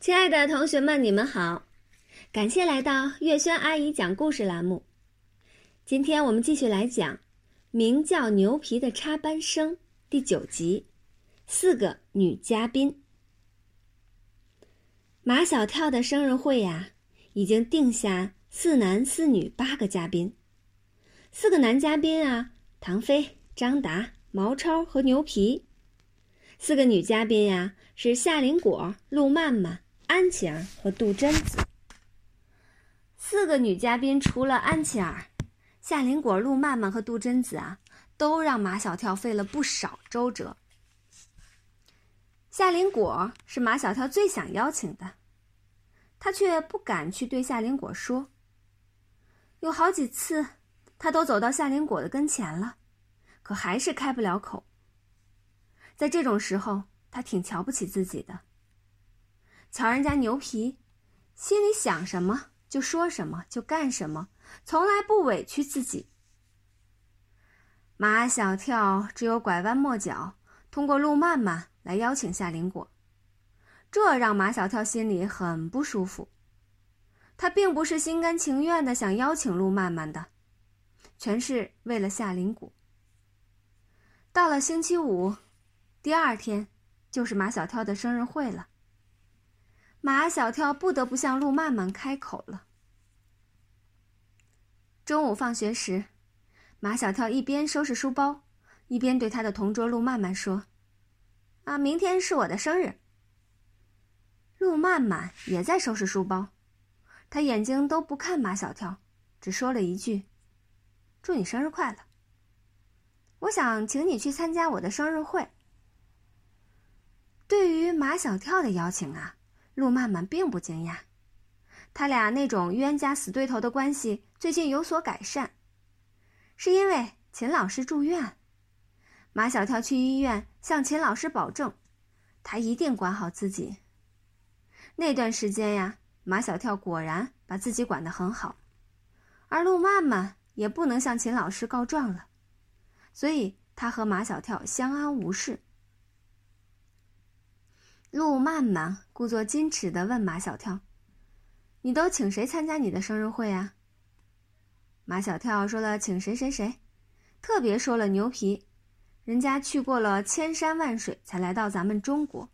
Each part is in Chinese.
亲爱的同学们，你们好！感谢来到月轩阿姨讲故事栏目。今天我们继续来讲《名叫牛皮的插班生》第九集：四个女嘉宾。马小跳的生日会呀，已经定下四男四女八个嘉宾。四个男嘉宾啊，唐飞、张达、毛超和牛皮。四个女嘉宾呀，是夏林果、陆曼曼、安琪儿和杜真子。四个女嘉宾除了安琪儿、夏林果、陆曼曼和杜真子啊，都让马小跳费了不少周折。夏林果是马小跳最想邀请的，他却不敢去对夏林果说。有好几次，他都走到夏林果的跟前了，可还是开不了口。在这种时候，他挺瞧不起自己的。瞧人家牛皮，心里想什么就说什么，就干什么，从来不委屈自己。马小跳只有拐弯抹角，通过陆曼曼来邀请夏林果，这让马小跳心里很不舒服。他并不是心甘情愿的想邀请陆曼曼的，全是为了夏林果。到了星期五。第二天，就是马小跳的生日会了。马小跳不得不向陆曼曼开口了。中午放学时，马小跳一边收拾书包，一边对他的同桌陆曼曼说：“啊，明天是我的生日。”陆曼曼也在收拾书包，他眼睛都不看马小跳，只说了一句：“祝你生日快乐。”我想请你去参加我的生日会。对于马小跳的邀请啊，陆曼曼并不惊讶。他俩那种冤家死对头的关系最近有所改善，是因为秦老师住院。马小跳去医院向秦老师保证，他一定管好自己。那段时间呀，马小跳果然把自己管得很好，而陆曼曼也不能向秦老师告状了，所以他和马小跳相安无事。陆曼曼故作矜持地问马小跳：“你都请谁参加你的生日会啊？”马小跳说了：“请谁谁谁，特别说了牛皮，人家去过了千山万水才来到咱们中国，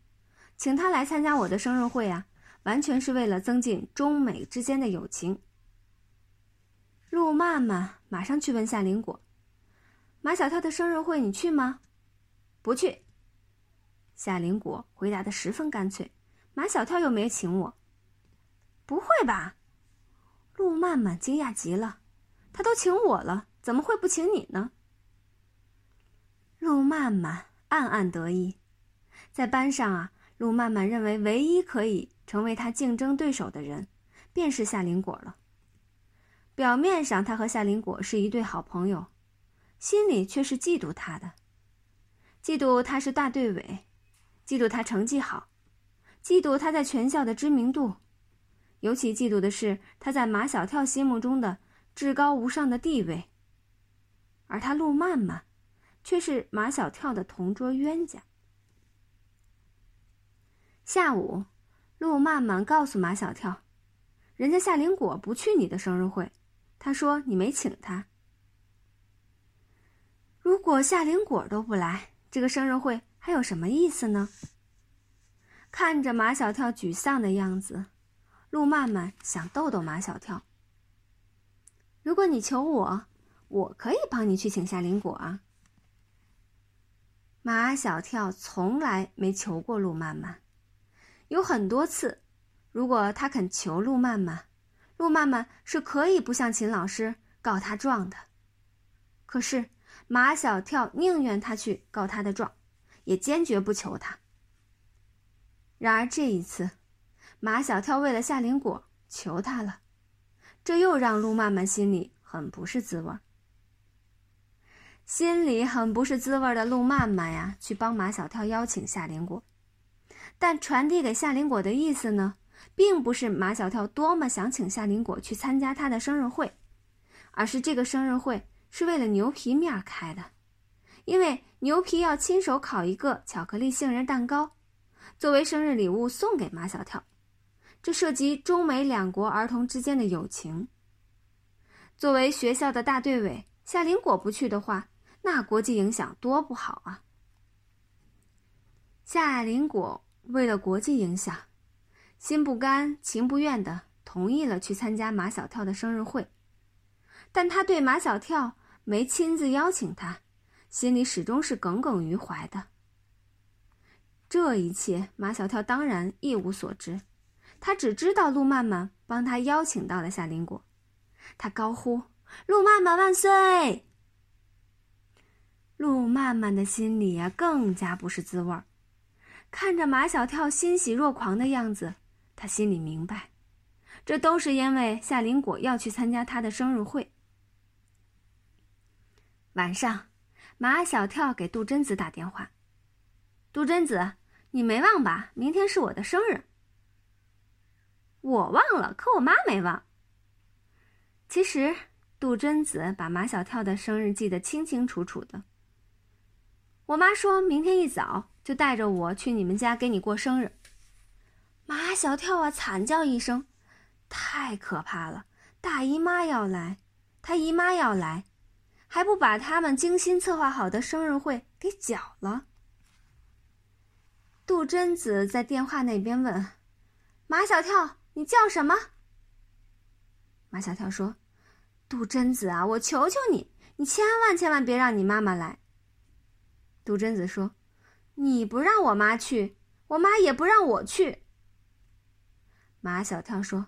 请他来参加我的生日会啊，完全是为了增进中美之间的友情。”陆曼曼马上去问夏林果：“马小跳的生日会你去吗？”“不去。”夏林果回答的十分干脆：“马小跳又没请我。”“不会吧？”陆曼曼惊讶极了，“他都请我了，怎么会不请你呢？”陆曼曼暗暗得意，在班上啊，陆曼曼认为唯一可以成为他竞争对手的人，便是夏林果了。表面上他和夏林果是一对好朋友，心里却是嫉妒他的，嫉妒他是大队委。嫉妒他成绩好，嫉妒他在全校的知名度，尤其嫉妒的是他在马小跳心目中的至高无上的地位。而他陆曼曼，却是马小跳的同桌冤家。下午，陆曼曼告诉马小跳，人家夏林果不去你的生日会，他说你没请他。如果夏林果都不来，这个生日会。还有什么意思呢？看着马小跳沮丧的样子，陆曼曼想逗逗马小跳。如果你求我，我可以帮你去请夏林果啊。马小跳从来没求过陆曼曼，有很多次，如果他肯求陆曼曼，陆曼曼是可以不向秦老师告他状的。可是马小跳宁愿他去告他的状。也坚决不求他。然而这一次，马小跳为了夏林果求他了，这又让陆曼曼心里很不是滋味心里很不是滋味的陆曼曼呀，去帮马小跳邀请夏林果，但传递给夏林果的意思呢，并不是马小跳多么想请夏林果去参加他的生日会，而是这个生日会是为了牛皮面开的。因为牛皮要亲手烤一个巧克力杏仁蛋糕，作为生日礼物送给马小跳，这涉及中美两国儿童之间的友情。作为学校的大队委，夏林果不去的话，那国际影响多不好啊！夏林果为了国际影响，心不甘情不愿的同意了去参加马小跳的生日会，但他对马小跳没亲自邀请他，心里始终是耿耿于怀的。这一切，马小跳当然一无所知，他只知道陆曼曼帮他邀请到了夏林果。他高呼：“陆曼曼万岁！”陆曼曼的心里呀，更加不是滋味儿。看着马小跳欣喜若狂的样子，他心里明白，这都是因为夏林果要去参加他的生日会。晚上，马小跳给杜真子打电话：“杜真子，你没忘吧？明天是我的生日。”“我忘了，可我妈没忘。”其实，杜真子把马小跳的生日记得清清楚楚的。我妈说明天一早就带着我去你们家给你过生日。马小跳啊，惨叫一声，太可怕了！大姨妈要来，他姨妈要来，还不把他们精心策划好的生日会给搅了。杜真子在电话那边问：“马小跳，你叫什么？”马小跳说。杜真子啊，我求求你，你千万千万别让你妈妈来。杜真子说：“你不让我妈去，我妈也不让我去。”马小跳说：“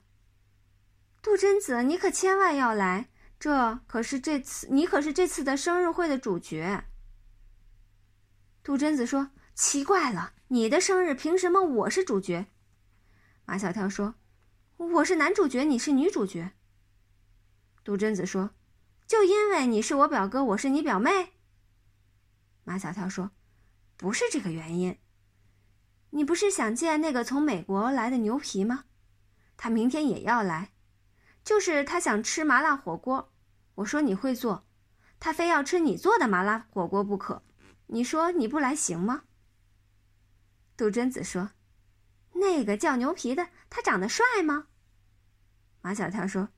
杜真子，你可千万要来，这可是这次你可是这次的生日会的主角。”杜真子说：“奇怪了，你的生日凭什么我是主角？”马小跳说：“我是男主角，你是女主角。”杜真子说：“就因为你是我表哥，我是你表妹。”马小跳说：“不是这个原因。你不是想见那个从美国来的牛皮吗？他明天也要来，就是他想吃麻辣火锅。我说你会做，他非要吃你做的麻辣火锅不可。你说你不来行吗？”杜真子说：“那个叫牛皮的，他长得帅吗？”马小跳说。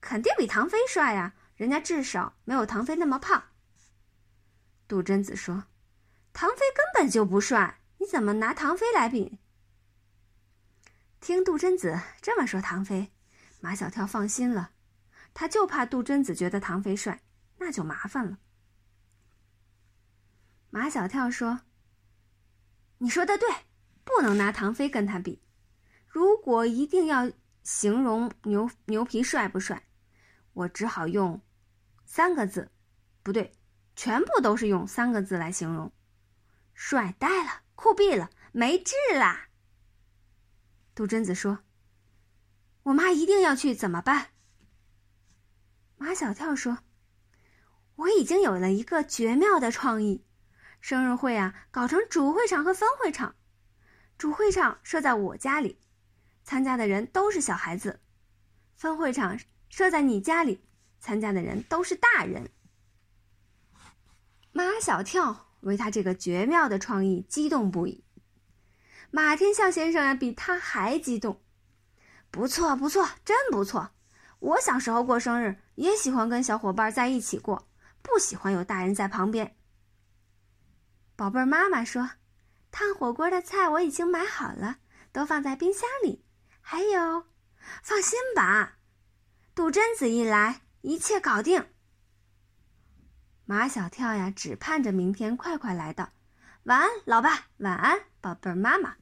肯定比唐飞帅呀，人家至少没有唐飞那么胖。杜真子说：“唐飞根本就不帅，你怎么拿唐飞来比？”听杜真子这么说，唐飞，马小跳放心了，他就怕杜真子觉得唐飞帅，那就麻烦了。马小跳说：“你说的对，不能拿唐飞跟他比。如果一定要形容牛牛皮帅不帅？”我只好用三个字，不对，全部都是用三个字来形容：帅呆了，酷毙了，没治啦。杜真子说：“我妈一定要去，怎么办？”马小跳说：“我已经有了一个绝妙的创意，生日会啊，搞成主会场和分会场，主会场设在我家里，参加的人都是小孩子，分会场。”设在你家里，参加的人都是大人。马小跳为他这个绝妙的创意激动不已。马天笑先生啊，比他还激动。不错，不错，真不错。我小时候过生日也喜欢跟小伙伴在一起过，不喜欢有大人在旁边。宝贝儿，妈妈说，烫火锅的菜我已经买好了，都放在冰箱里。还有，放心吧。杜真子一来，一切搞定。马小跳呀，只盼着明天快快来到。晚安，老爸。晚安，宝贝儿妈妈。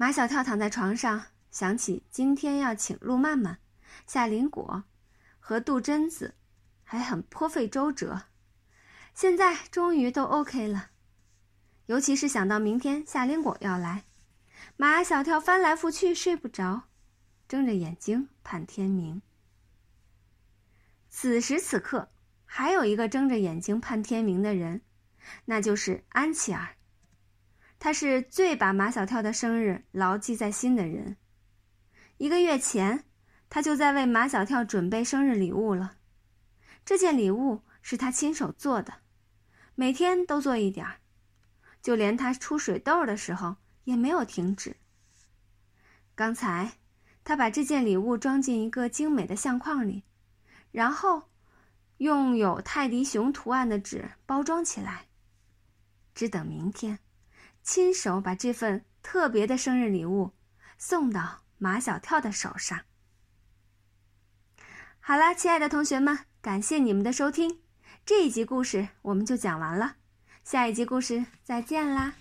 马小跳躺在床上，想起今天要请陆曼曼、夏林果和杜真子，还很颇费周折。现在终于都 OK 了，尤其是想到明天夏林果要来，马小跳翻来覆去睡不着。睁着眼睛盼天明。此时此刻，还有一个睁着眼睛盼天明的人，那就是安琪儿。他是最把马小跳的生日牢记在心的人。一个月前，他就在为马小跳准备生日礼物了。这件礼物是他亲手做的，每天都做一点儿，就连他出水痘的时候也没有停止。刚才，他把这件礼物装进一个精美的相框里，然后用有泰迪熊图案的纸包装起来，只等明天，亲手把这份特别的生日礼物送到马小跳的手上。好啦，亲爱的同学们，感谢你们的收听，这一集故事我们就讲完了，下一集故事再见啦。